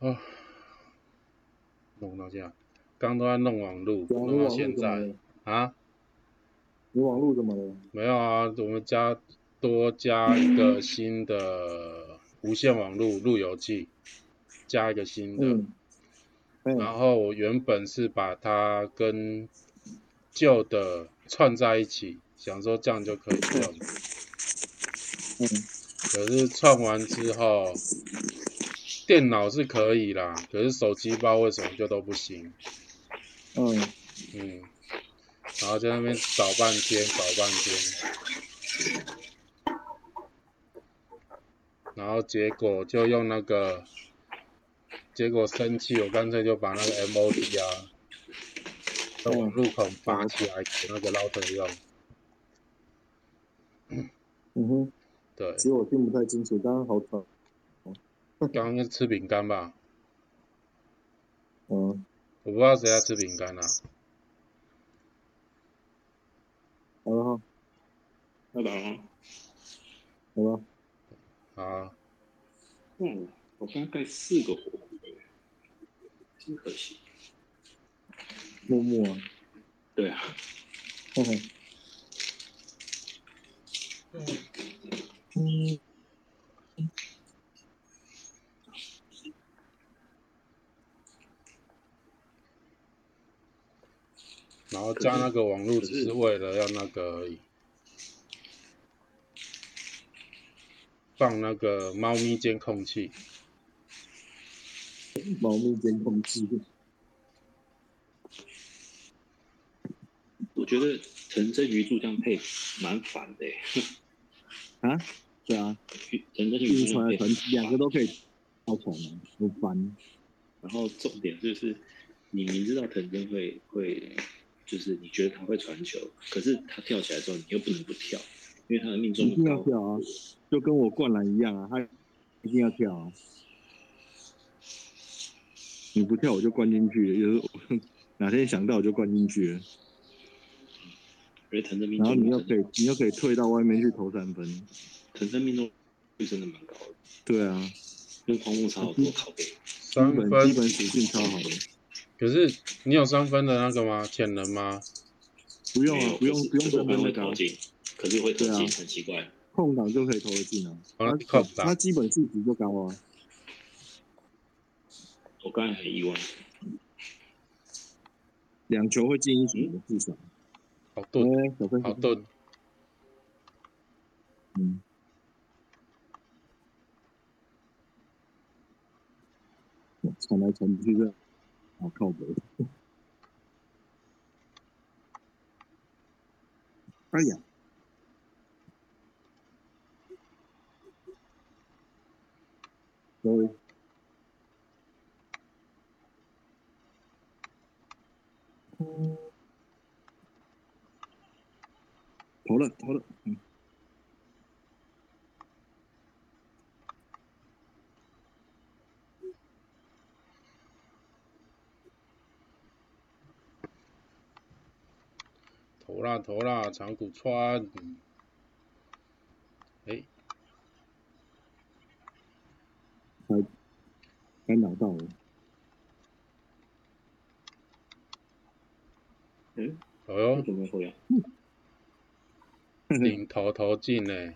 啊，弄到这样，刚都在弄网路，弄到现在？啊，你网路怎么了？没有啊，我们加多加一个新的无线网路路由器，加一个新的。嗯，嗯，然后我原本是把它跟旧的串在一起，想说这样就可以用。嗯，可是串完之后，电脑是可以啦，可是手机不知道为什么就都不行。嗯，嗯，然后在那边找半天，找半天，然后结果就用那个，结果生气，我干脆就把那个 MOD 啊，从网入口拔起来给那个 router 用。嗯哼，对，其实我听不太清楚，刚刚好吵。刚刚吃饼干吧，嗯，我不知道谁在吃饼干啊。好了。哈，要打了。吗？好。了，啊，嗯，我刚盖四个火锅，真可惜。默默啊，对啊，哼哼，嗯，然后加那个网络只是为了要那个而已，放那个猫咪监控器。猫咪监控器，我觉得陈真鱼柱这样配蛮烦的欸。啊，对啊，陈真一鱼柱两个都可以超传啊，很烦。然后重点就是，你明知道藤真会会，就是你觉得他会传球，可是他跳起来之后，你又不能不跳，因为他的命中一定。要跳啊，就跟我灌篮一样啊，他一定要跳啊。你不跳我就灌进去了，就是我哪天想到我就灌进去了，然后你又可以你又可以退到外面去投三分。藤真命中率真的蛮高的，对啊，跟荒木差好多三分基，本属性超好的，可是你有三分的那个吗？潜能吗？不用啊不用不用三分那个啊会投进，可是会投对啊进，很奇怪。空档就可以投得进啊。哦他他基本数值就高啊。我刚才很意外，两球会进一球的至少。好钝，哎，小分好钝。嗯。传来传去的，好靠北。哎呀，sorry，投了投了，嗯，投啦，长谷川。哎，嗯，哎呦为，什么会啊？领头投进呢。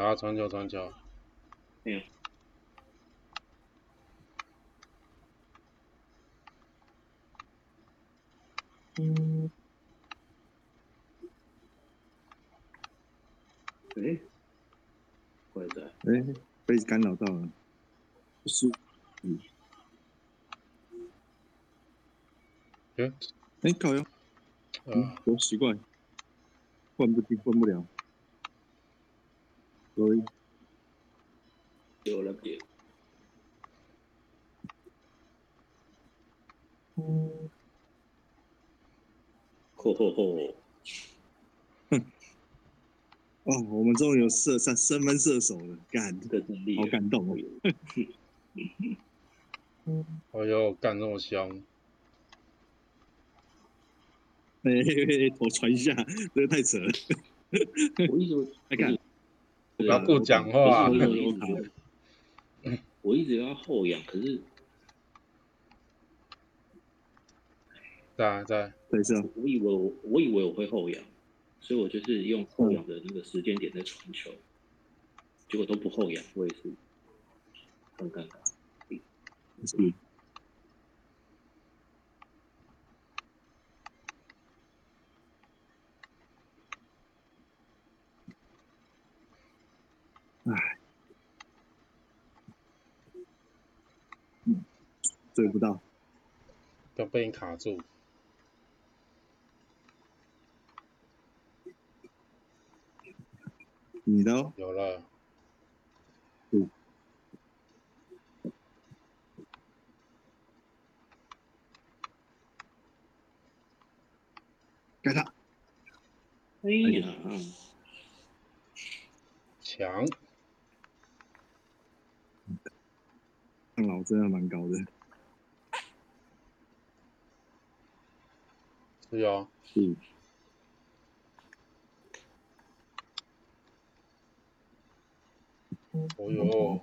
啊，传球传球，没有，哎，怪在。哎，被干扰到了，不是，哎，哎，靠哟，嗯啊，，多奇怪，灌不进，换不了，sorry，有了点，吼吼吼！哦，我们终于有射三三分射手了，干，这个真厉好，感动哦，哎呦，干这么香，哎、欸，头传一下，这个太扯了。我一直来看，不要不讲话我我一直觉得 我一直要后仰，可是在在，对是啊，我以为我我以为我会后仰，所以我就是用后仰的那个时间点在传球，结果都不后仰，我也是很尴尬。是唉，嗯，追不到，都被你卡住。你的哦，有了，嗯。该他，哎呀，强，看老真的蛮高的，是啊，嗯，哦哟，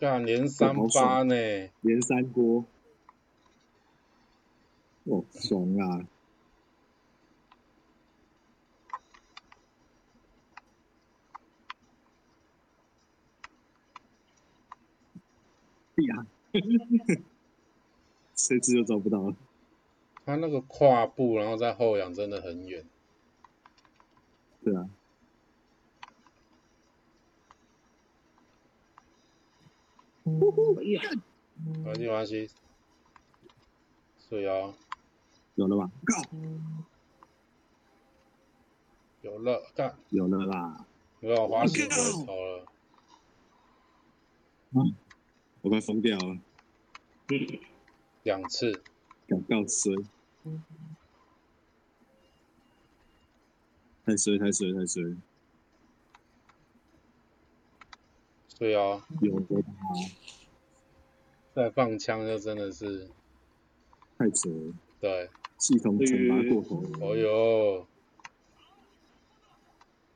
干连三八呢，连三锅，哦，爽啊！呀，这次就找不到了。他那个跨步然后再后仰真的很远。对啊，没关系没关系，是哦，有了吧？靠，有了，干，有了啦！我要滑行回头了，我快疯掉了，两次，敢告衰，太衰太衰太衰，对啊，有的啦，再放枪就真的是，太扯了，对，系统惩罚过头了。哦哟，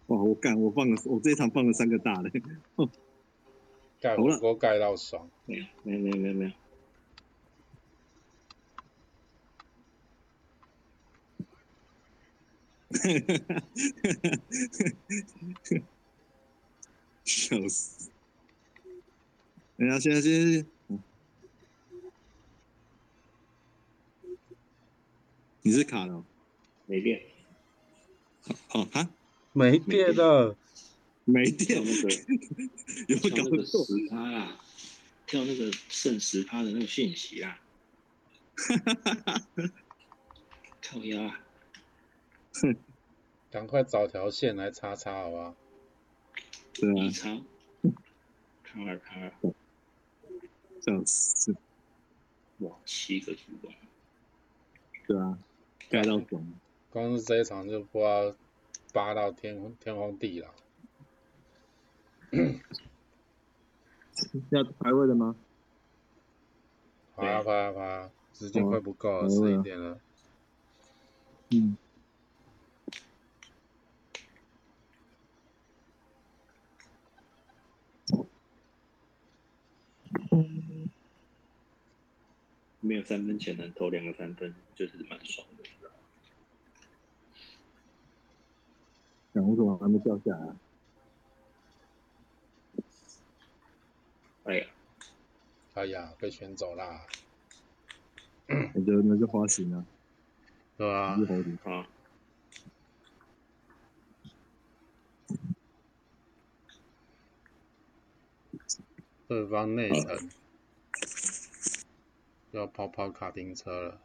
哇，我干，我放了，我这一场放了三个大的，盖好了。火锅盖到爽，没有没有没有没有没有，笑死！哎呀，现在现在，嗯你是卡了？哦？没电，哦哈，没电了，没电，那个 有没有搞错？十趴啦，跳那个剩十趴的那个讯息啦，靠腰啊，赶快找条线来插插好不好？对啊，一超，卡尔卡尔，笑死！哇，七个助攻，对啊，盖到爽。光是这一场就不知道扒到天天荒地老。要排位的吗？爬啊爬啊时间快不够了，哦十一点了。嗯。没有三分前能投两个三分，就是蛮爽的。讲为什么还没掉下来啊？哎呀，哎呀，被选走啦，那就那就花型啊，对吧一？猴子。好，对方内层要跑跑卡丁车了。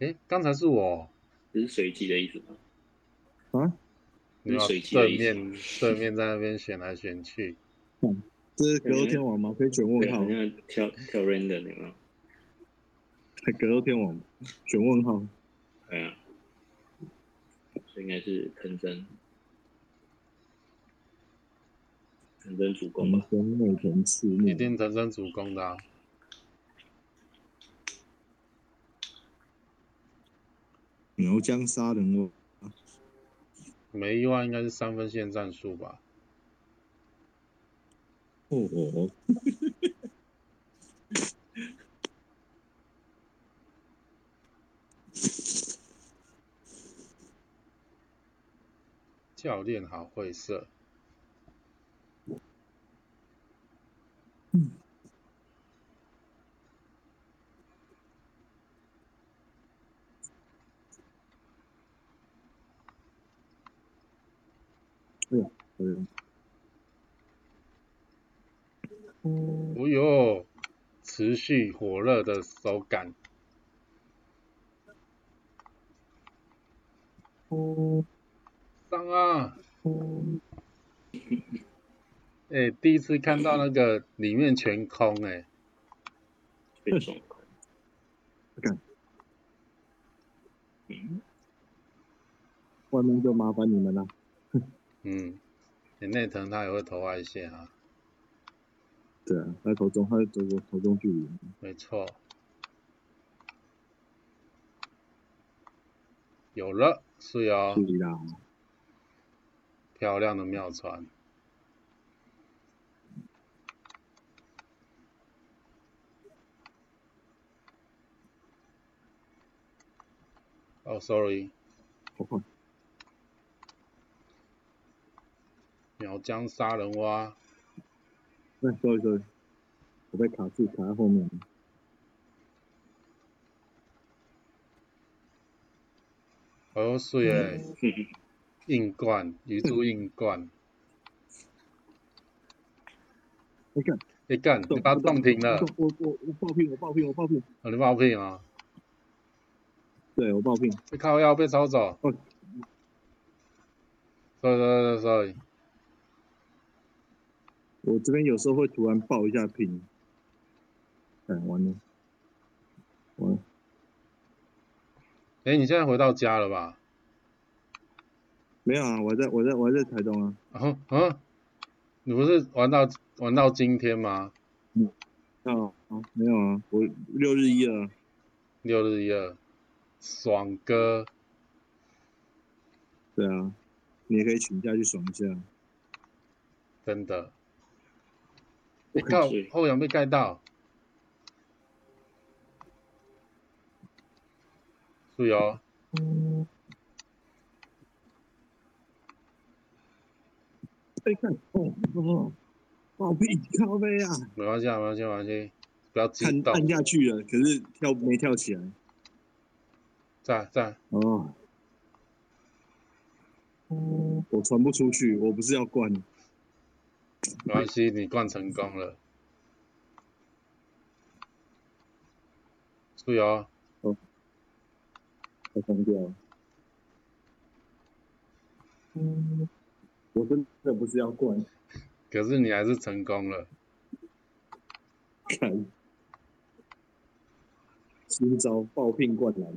诶，刚才是我，这是随机的意思吗？啊，你要是水机的对意思面对面在那边选来选去，嗯这是格斗天王吗？可以选问，号好，像跳跳 random 有没有？格斗天王选问号。对啊，这应该是藤真，藤真主攻吧？跟内藤赤一木，定藤真主攻的、啊。苗疆杀人哦，没意外应该是三分线战术吧？哦哦，教练好会射，对，哦哟，持续火热的手感，上啊！哎、第一次看到那个里面全空哎、被撞空。干嗯，外面就麻烦你们了。嗯，欸内藤他也会投外线啊，对啊，他投中，他投中投中距离，没错。有了，是哦距，离啦，漂亮的妙传。哦、s 苗疆杀人蛙，那 sorry sorry，我被卡住，卡在后面了。哦，水诶，哼哼硬灌，鱼珠硬灌。你看，你干，你把它冻停了，我我我爆拼，我爆拼，我爆拼，哦你爆屁啊！对我爆拼，被靠腰被抄走。哦 sorry sorry sorry，我这边有时候会突然爆一下屏，哎，完了，完了，哎、你现在回到家了吧？没有啊，我在我在我还在台东啊，啊啊，你不是玩到玩到今天吗？嗯。哦啊，没有啊，我六日一了，六日一二，爽哥，对啊，你也可以请假去爽一下，真的。你、靠，后仰被盖到。注意哦，哎看，哦哦，爆拼靠背啊，没关系啊，没关系，没关系，不要激动。按按下去了，可是跳没跳起来，在在，哦，我传不出去，我不是要灌，没关系，你灌成功了。注意哦，我疯掉了。我真的不是要灌，可是你还是成功了。看，新招爆聘灌篮，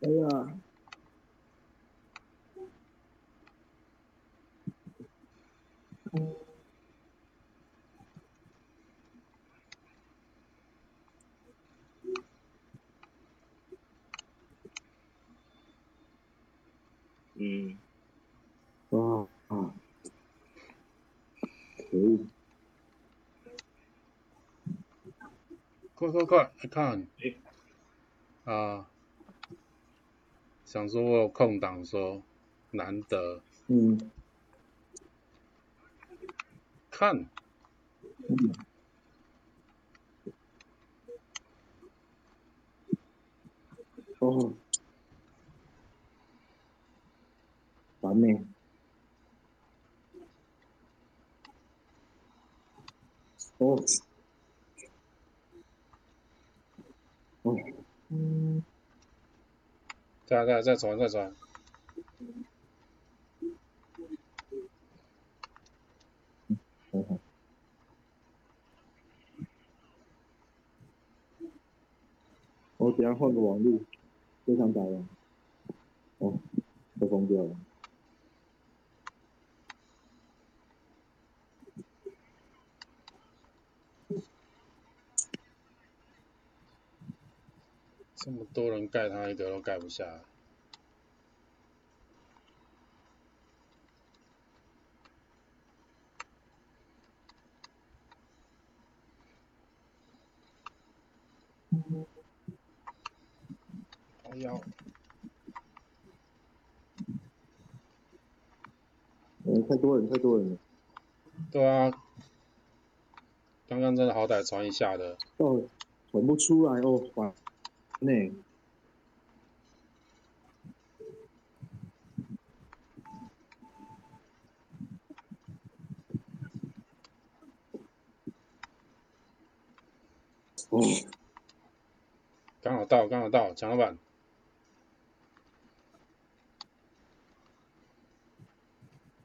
哎呀，嗯，啊啊，可恶，快快快，来看。啊，想说我有空档说，难得嗯，看，哦，完美，哦，哦，再再再转再传，好好，等下换个网路，非常打了。哦，都疯掉了。这么多人盖，他一个都盖不下来。好要嗯，太多人，太多人了。对啊，刚刚真的好歹传一下的，哦，传不出来哦，烦呢。哦，刚好到，刚好到，蒋老板，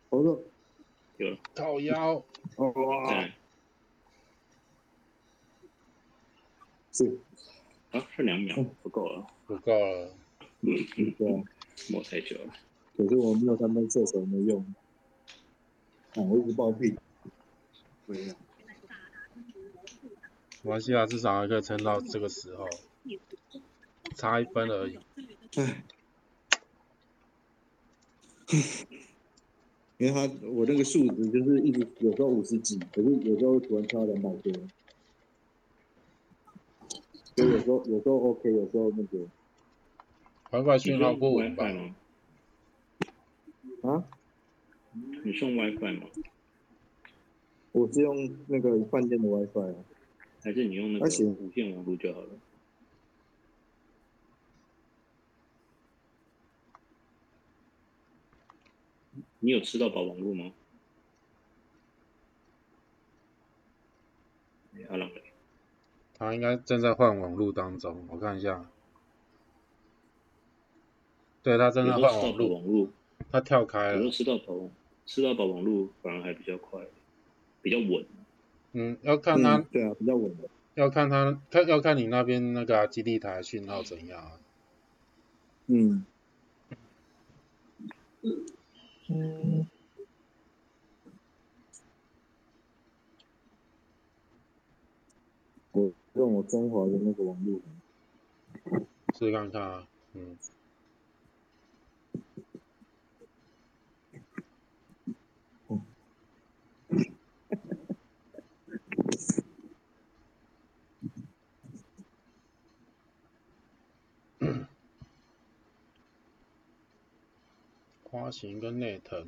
好的，有。了，靠腰，哦。哇，是，啊，剩两秒，不够了，不够了，嗯对啊，磨太久了。可是我没有三分射手没用。啊，我一直爆屁。对呀，马来西亚至少还可以撑到这个时候，差一分而已。唉，因为他我那个数值就是一直有时候五十几，可是有时候突然跳到两百多，所以有时候有时候 OK，有时候那个难怪讯号不稳吧 WiFi？吗？啊，你送 WiFi 吗？我是用那个饭店的 WiFi 啊，还是你用那个无线网络就好了？你有吃到饱网络吗？他应该正在换网路当中，我看一下。对他正在换网络，他跳开了。有时候吃到饱，吃到饱网络反而还比较快，比较稳。嗯，要看他，嗯对啊，比较稳的。要看他，看要看你那边那个啊基地台讯号怎样啊。嗯。嗯。我用我中华的那个网络，试试看看啊，嗯，花型跟内藤，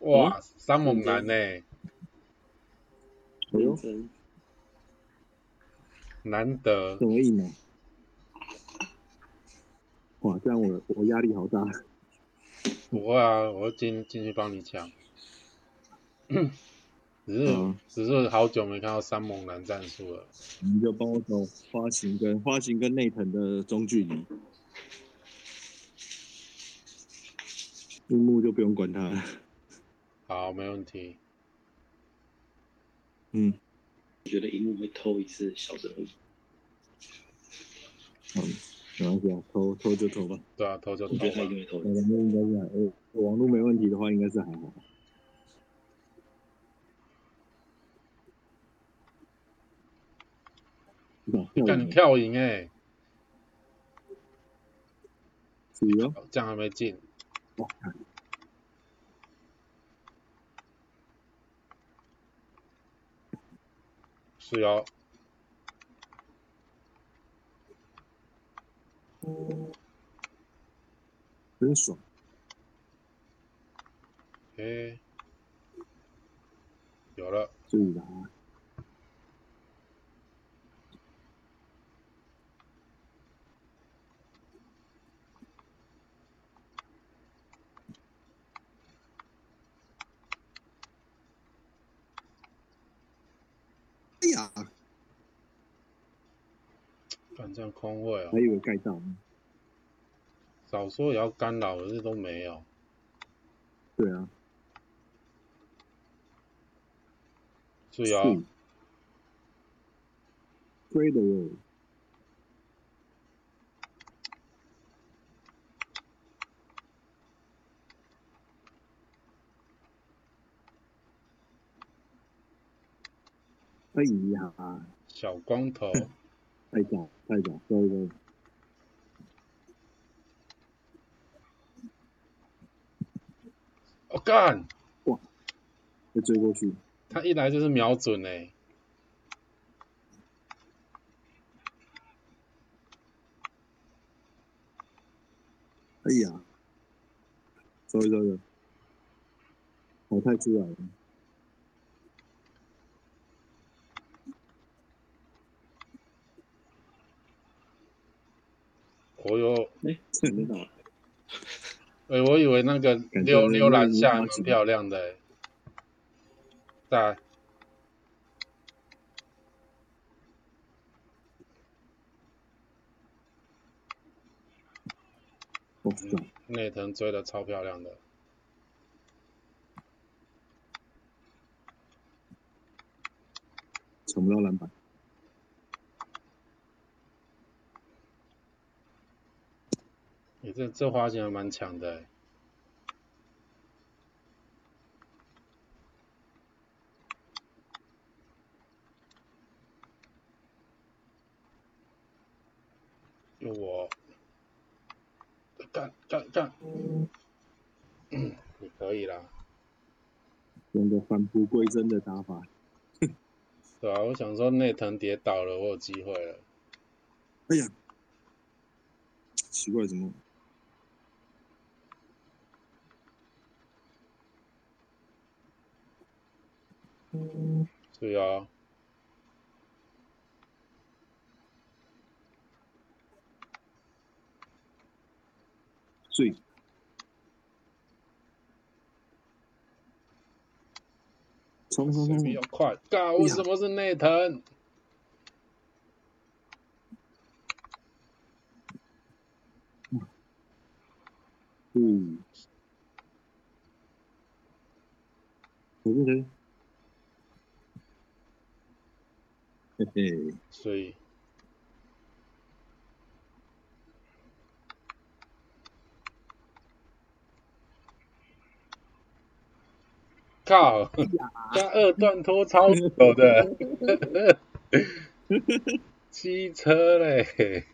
哇，三猛男呢、哎呦，真。难得？哇，这样我我压力好大。不会啊，我会进进去帮你抢。只是、嗯只是好久没看到三猛男战术了。你就帮我走花形跟花形跟内藤的中距离，木木就不用管他了。好，没问题。嗯，我觉得樱木会偷一次小人物，好，没关系啊，偷偷就偷吧。对啊，偷就投我觉得他一吧。定会偷我网络应该是还，呃，网络没问题的话，应该是还好。哇，跳看你跳赢哎、是哦，这样还没进。哇，是哦，真爽。诶、有了，注意哎呀，反正空位啊、还以为盖到，早说也要干扰，可是都没有。对啊，是啊，追的哟。哎呀，小光头，太早太早，对对，我、干，哇！被追过去，他一来就是瞄准哎、哎呀，走一收的，淘汰出来了，我有，哎，看得到，哎、我以为那个觉溜溜篮那个下蛮漂亮的、欸，在内藤追的超漂亮的，抢不到篮板，你、这这花型还蛮强的、欸，有我，干干干，嗯，你可以啦，用个返璞归真的打法，对啊、我想说内藤跌倒了，我有机会了。哎呀，奇怪怎么？注意哦，最。冲冲冲比较快，干，为什么是内藤？嗯，对对对，嘿嘿，所以。靠，他二段拖超久的，机车嘞，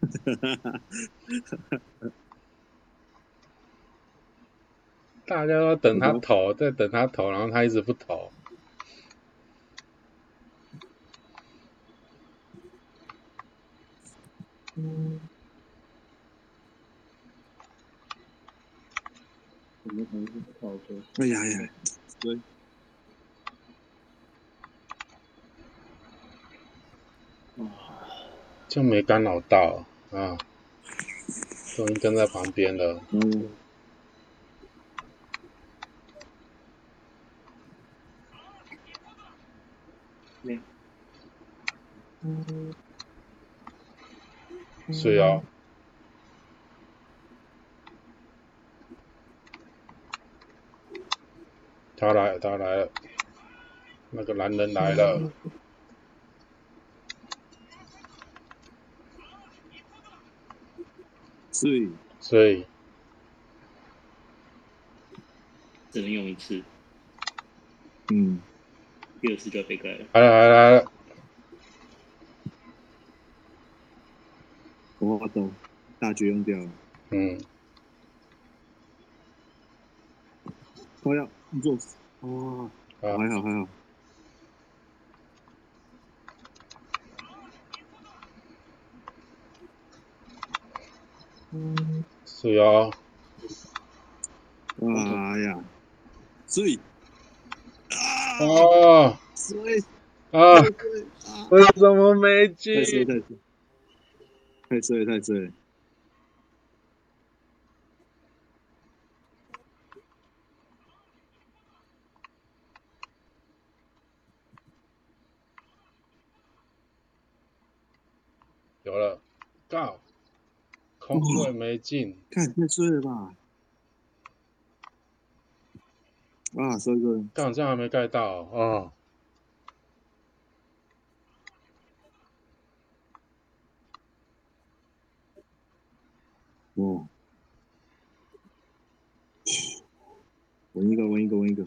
大家都等他投，在等他投，然后他一直不投。我们还是跑的，哎呀呀，对，就没干扰到啊，终于跟在旁边了。嗯，没是啊，他来了，他来了，那个男人来了，所以所以只能用一次，嗯，第二次就要被盖了。来了来了来。了，我懂，大绝用掉了，嗯，我要你做，哦，啊还好还好，是哦，哎呀，所以啊，哦。所以啊，啊，为什么没太衰进？太衰，太衰有了，告，空位没进，看太衰了吧？啊，收一个，干这样还没盖到哦。哦，闻一个，闻一个，闻一个，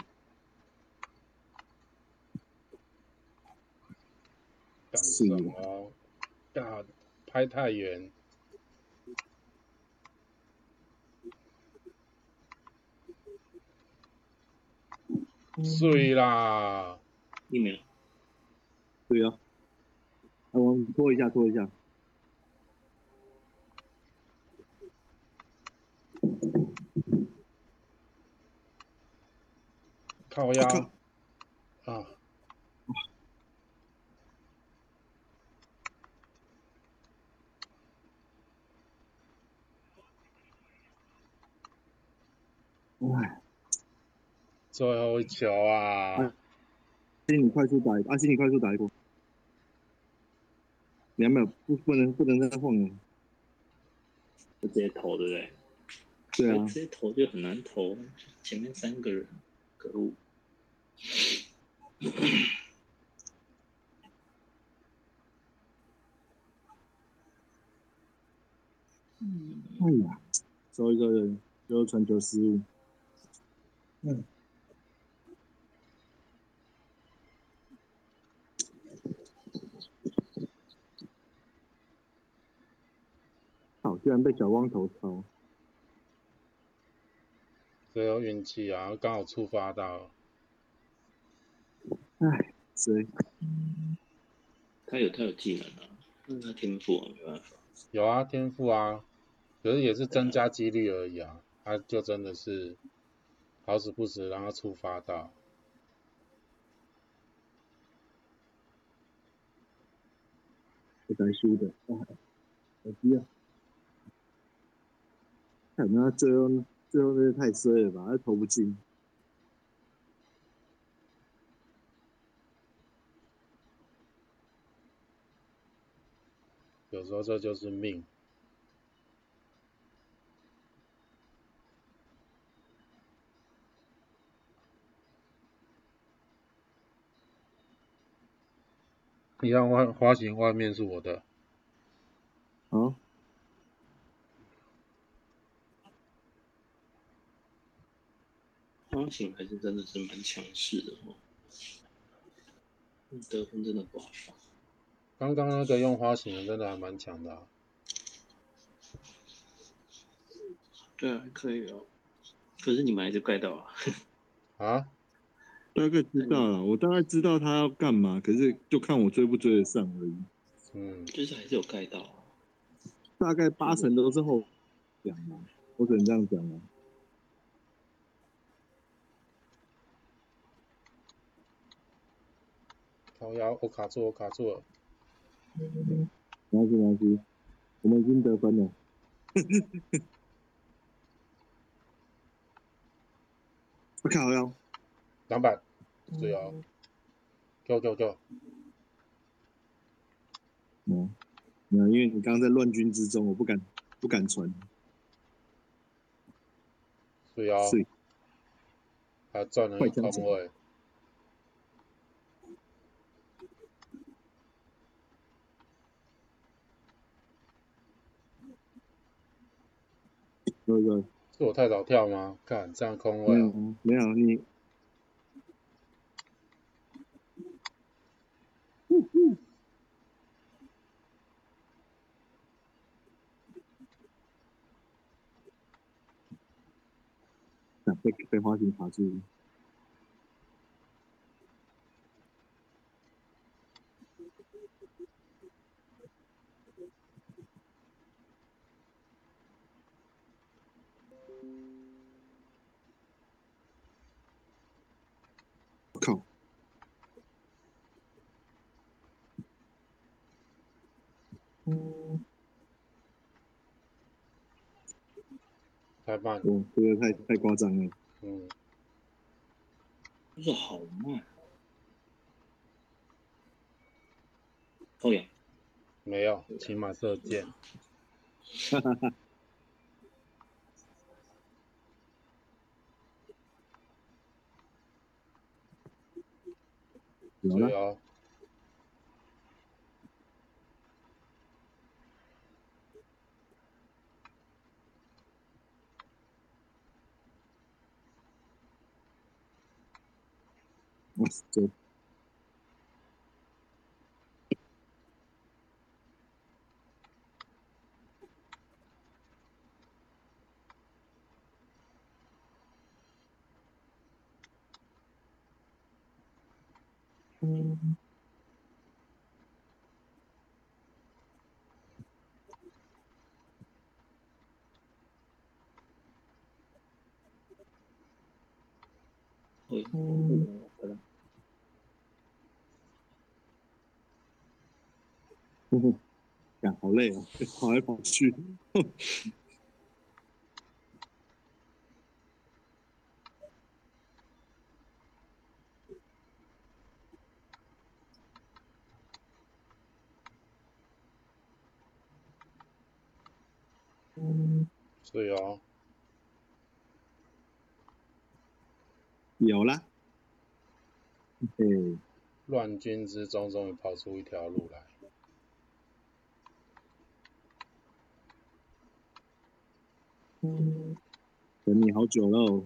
干是什么？干拍太远。碎啦！一秒，对啊，来，我们拖一下，拖一下，靠腰啊！哎，最后一球啊！哎心理快速打一个，啊，心理快速打一波，两秒不不能不能再晃了，就直接投，对不对？对啊直，接投就很难投，前面三个人，可恶。嗯，哎呀，收一个人，就是传球失误，嗯。好，居然被小光头抄。只有运气啊，刚好触发到。唉，谁？他有他有技能啊，但是他天赋啊，没办法。有啊，天赋啊，可是也是增加几率而已啊。他就真的是好死不死让他触发到。不该输的，啊，可惜啊！看他最后最后那个太衰了吧，他投不进。有时候这就是命。你看外花型外面是我的，嗯，花型还是真的是蛮强势的哦，得分真的不好放。刚刚那个用花型的真的还蛮强的、啊。对啊，可以哦。可是你们还是盖到啊。啊？大概知道了，我大概知道他要干嘛，可是就看我追不追得上而已。嗯，就是还是有盖到啊。大概八成都是后讲嘛，我只能这样讲了。好呀，我卡住，我卡住了。没关系，没关系，我们已经得分了。我靠腰，两百，对啊。给我，给我，给我。嗯，没有，因为你刚刚在乱军之中，我不敢不敢传。对啊。是，还赚了一个空位。那个是我太早跳吗？看这样空没位、没有你。啊被被花瓶卡住太罢工这个太太夸张了。嗯。这个好慢。后面没有骑马射箭哈哈哈有。没对哦，哇，嗯哼哼，呀，好累哦，跑来跑去。是哦，有啦，嘿，乱军之中终于跑出一条路来。等你好久喽。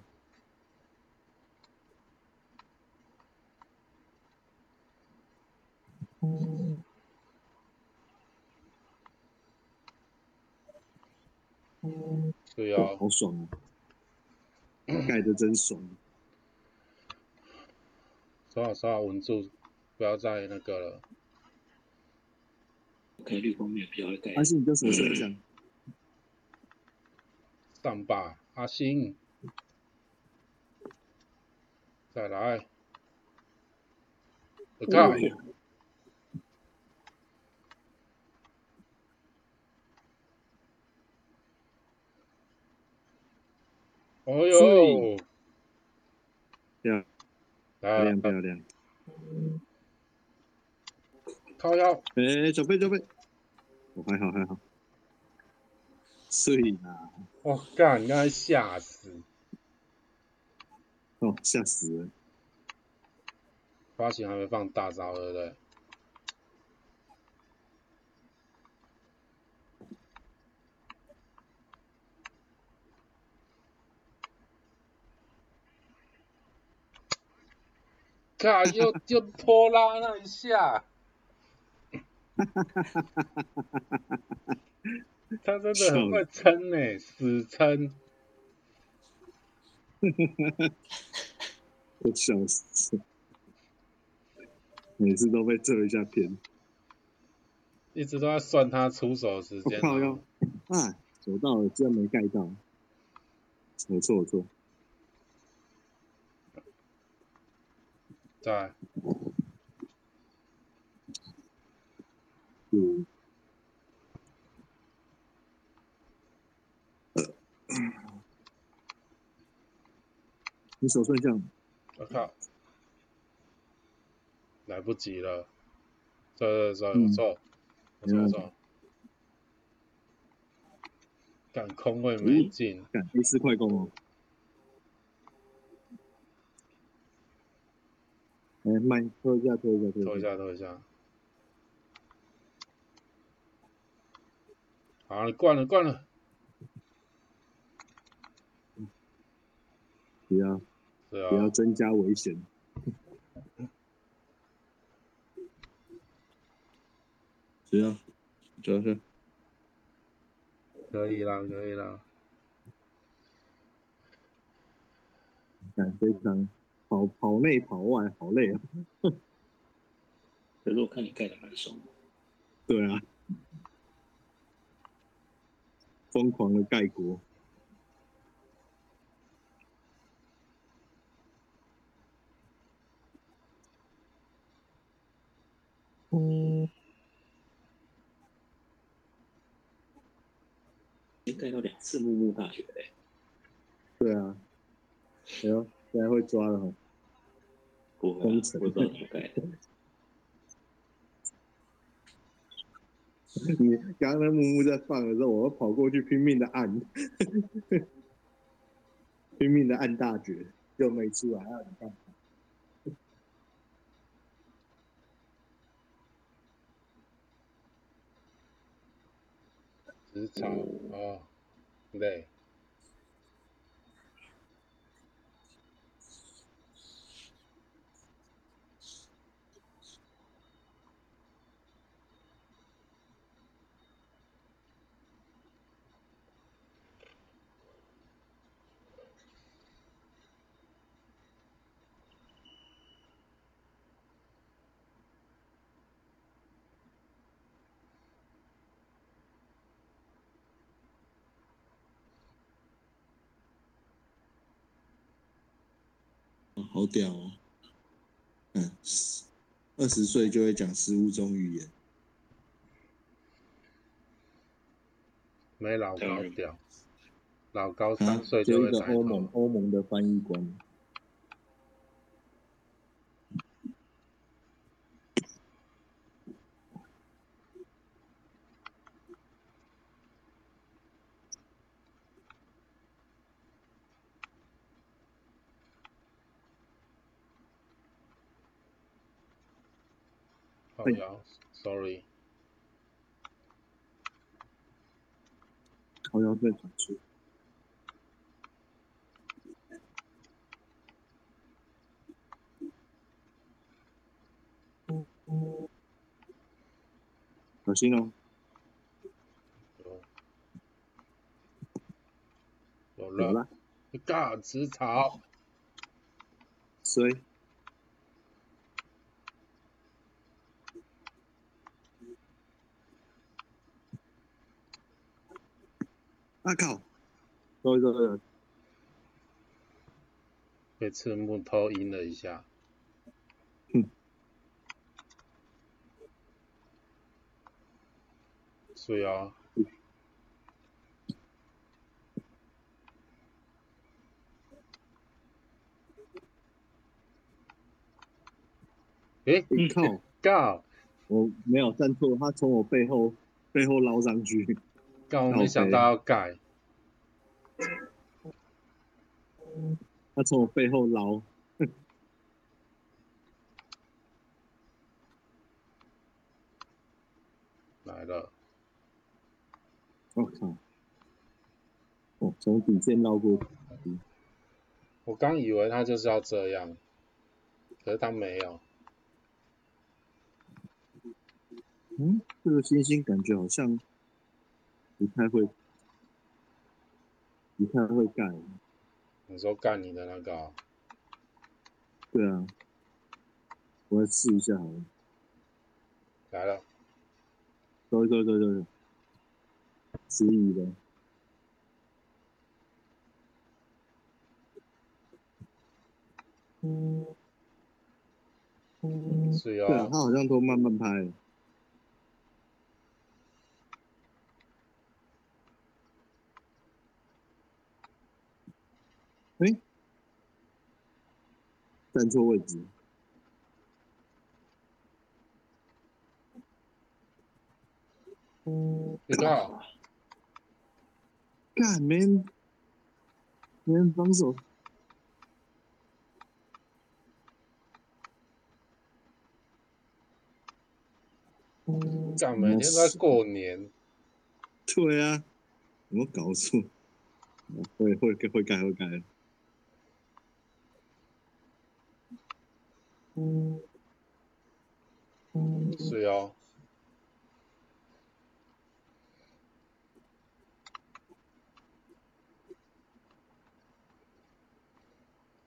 哇，是哦，好爽啊！盖的真爽。说好说好稳住，不要再那个了。开绿光面比较会盖阿，信，你叫什么声响？上吧，阿星，再来。我靠！哎呀哦呦，漂来亮漂亮。靠腰，哎，准备准备，我还好还好。碎啦！我干，你刚才吓死！哦，吓死人！发型还没放大招，对不对？看，又又拖拉那一下，他真的很会撑呢、死撑。我笑死！每次都被这一下偏。一直都在算他出手的时间、我靠要啊，走到了，居然没盖到。我错我错。在嗯。你手算项，我靠，来不及了，这这这嗯。不错，不错没问题不错，干空位没进，干 A 四快攻哦。哎，慢，拖一下，拖一下，拖一下。拖一下好，你灌了灌了，不要，是啊，不要增加危险。是啊，主要是可以啦可以啦，感非常跑跑内跑外，好累啊。可是我看你盖的蛮爽的，对啊，疯狂的盖国。嗯，你盖到两次木木大学嘞，对啊。哎呦，现在会抓了哈。不会、啊，工程我不知道怎么盖的。你刚刚那木木在放的时候，我跑过去拼命的按，拼命的按大绝，就没出来。职场哦，累。哦好屌哦！嗯，二十岁就会讲十五种语言，没老高屌，老高啊三岁就就一个欧盟欧盟的翻译官。好呀，sorry，靠腰被传出，小心哦！有了，了，尬职场，衰。啊靠！对对对，被赤木偷阴了一下。所以啊，诶，你靠！尬，我没有站错，他从我背后背后捞上去。尬，我没想到要盖，他从我背后捞，来了，我、靠！哦，从底线绕过去，我刚以为他就是要这样，可是他没有。嗯，这个星星感觉好像不太会，不太会干。你说干你的那个哦、对啊，我来试一下好了。来了，对对对对对，迟疑的。是对啊，哦，他好像都慢慢拍。哎，站错位置。你看，干没人，没人防守。干每天都在过年，对啊，有没有搞错？会会会改会改。是哦，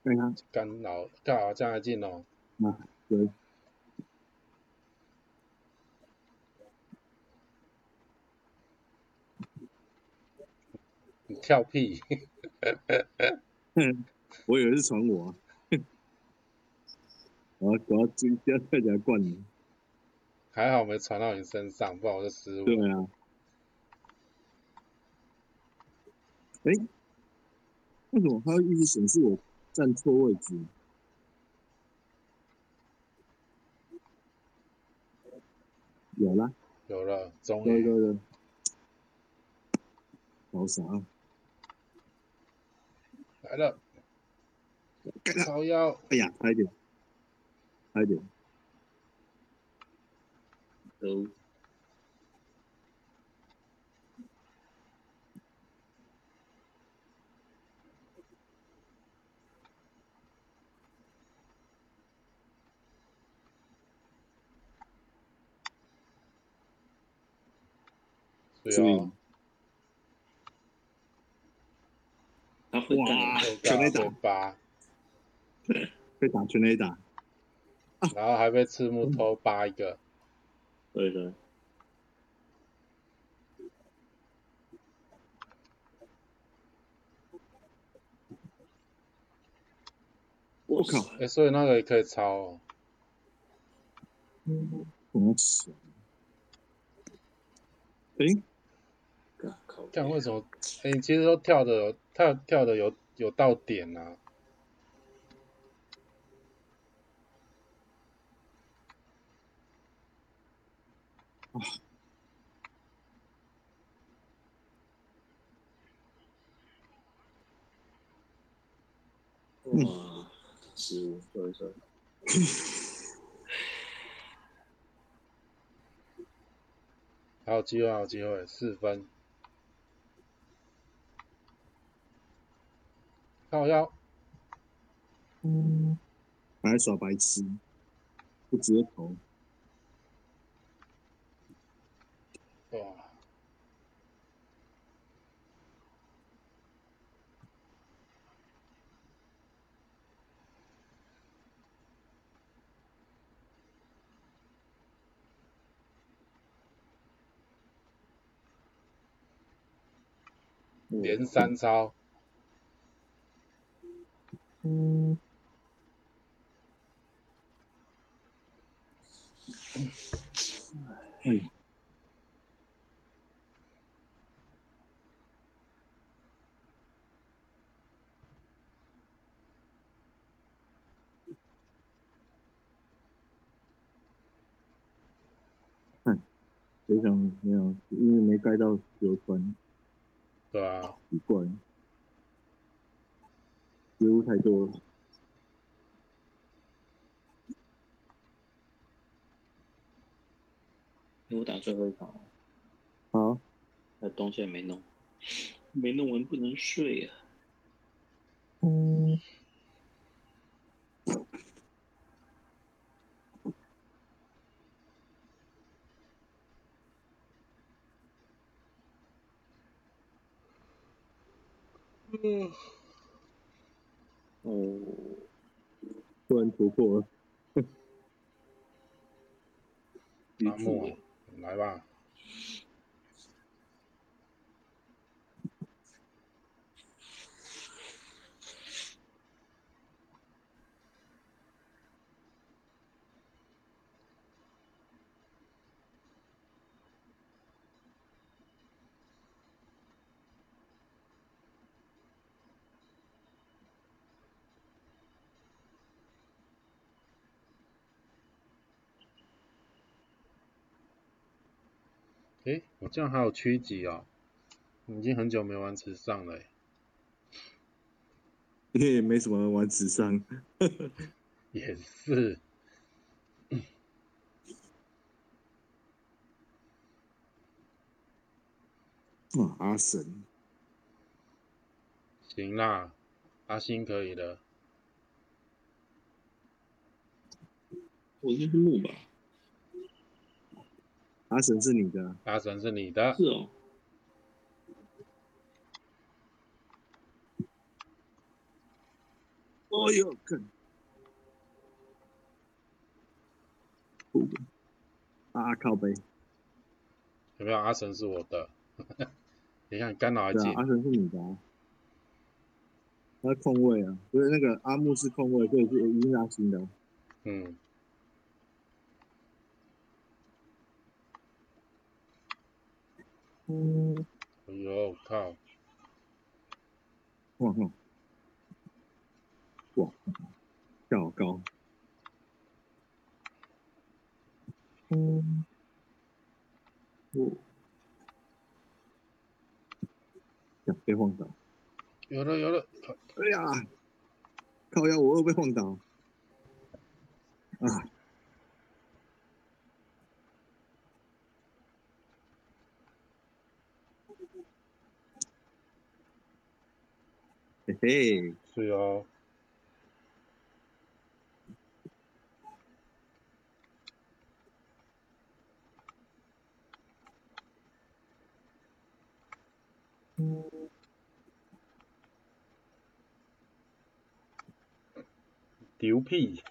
看看，干老干好这样还进哦，嗯，对，你跳屁，我以为是传我、啊。我要我要今天快点来灌你。还好没传到你身上，不然我就失误。对啊。哎，为什么它会一直显示我站错位置？有了，有了，终于对对对，好傻啊！来了，干他！超腰，哎呀，快点，还有点都不以。啊他会打全雷打。被打全雷打。然后还被赤木偷扒一个，对的，我靠，哎，所以那个也可以抄哦。我要死了。诶，干靠北看为什么？哎，你其实都跳的有跳跳的有有到点啊。哇，失误，对对，还有机会，还有机会，四分。靠腰，还在耍白痴，不直接投。哇！连三超，哎，看，谁想没有，因为没盖到流川，对啊，奇怪，失误太多了。我打最后一场，好，那东西还没弄，没弄完不能睡啊。嗯，嗯，哦，突然突破了，阿木，来吧。这样还有区级哦，已经很久没玩池上了诶，也没什么人玩纸上。也是，哇，阿神，行啦，阿星可以的，我应该是木吧？阿神是你的。啊，阿神是你的。是，哦，哦呦，看，啊靠背，有没有？阿神是我的，你看干扰还紧。对啊，，阿神是你的啊，他控位啊，所以那个阿木是控位，对，是已经是阿星的。啊，嗯，嗯，哎呦靠，哇靠，哇，跳好高，嗯，我，呀，被晃倒，有了有了，靠哎呀，靠呀我又被晃倒，啊，嘿嘿，是哦，丢屁！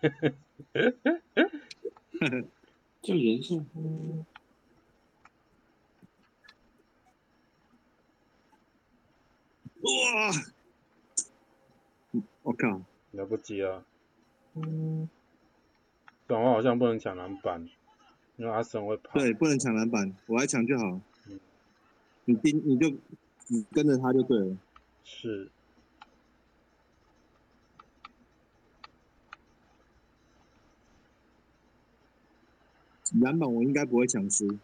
这样严重？哇！我靠！来不及了。嗯短袜好像不能抢篮板，因为阿森会跑。对，不能抢篮板，我来抢就好嗯。你盯，你就你跟着他就对了。是。篮板我应该不会抢输。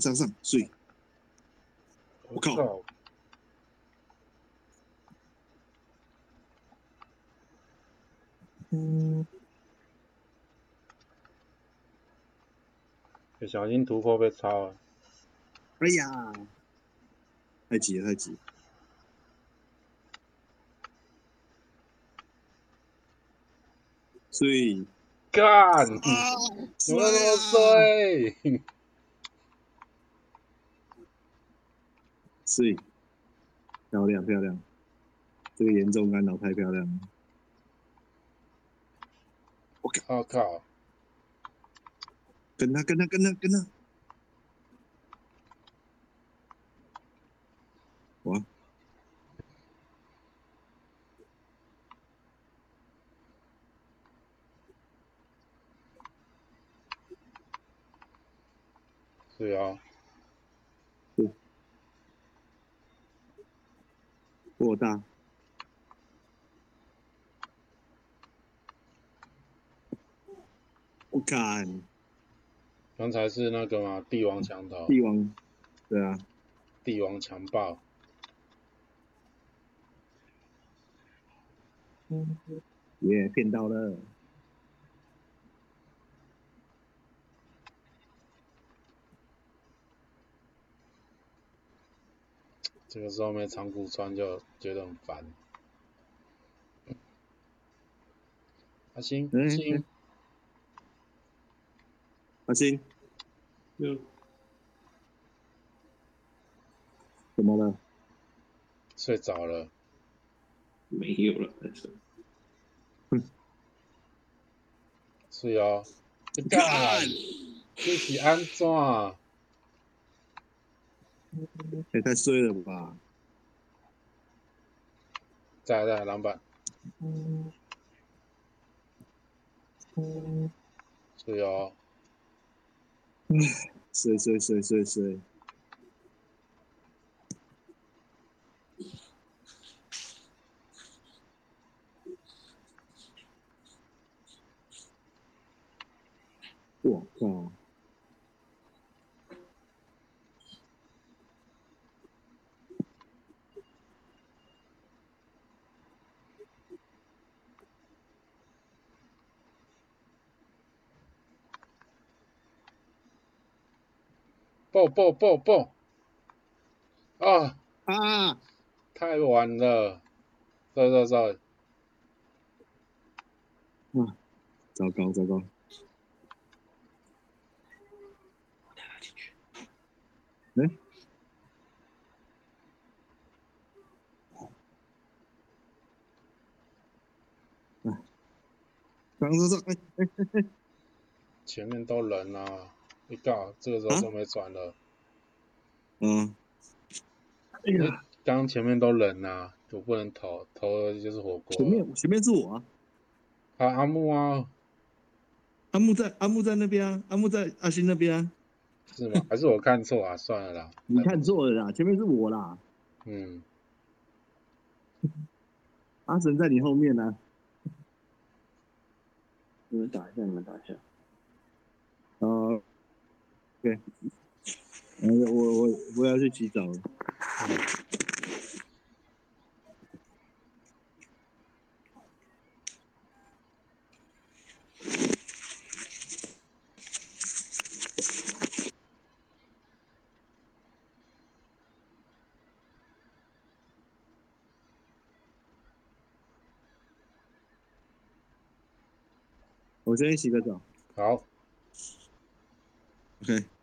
上上上，睡！我靠嗯！小心突破被抄了。哎呀，太急了，太急了！睡！干！啊，怎么那么衰？睡！漂亮漂亮，这个严重干扰太漂亮了。我靠！跟他跟他跟他跟他！哇！对啊，过大！我敢刚才是那个嘛，帝王强盗，帝王，对啊，帝王强暴。耶，骗到了！这个时候没长裤穿就觉得很烦。阿星，阿嗯星，阿星，嗯怎么了？睡着了。没有了，但是是哦。干！这是安怎？也太衰了吧！在在篮板。是哦。衰衰衰衰衰！我靠！爆爆爆爆！啊，啊！太晚了。sorry sorry sorry。糟糕糟糕！带他进去。刚刚说，哎哎哎哎，前面都人啊，一告这个时候就没转了。嗯，哎呀，刚刚前面都人啊，我不能投，投了就是火锅。前面前面是我啊，啊阿木啊，阿木在阿木在那边啊，阿木在阿星那边啊，是吗？还是我看错啊？算了啦。你看错了啦，前面是我啦，嗯，阿神在你后面呢、你们打一下，你们打一下。对，我我我要去洗澡了。我先去洗个澡。好。ok。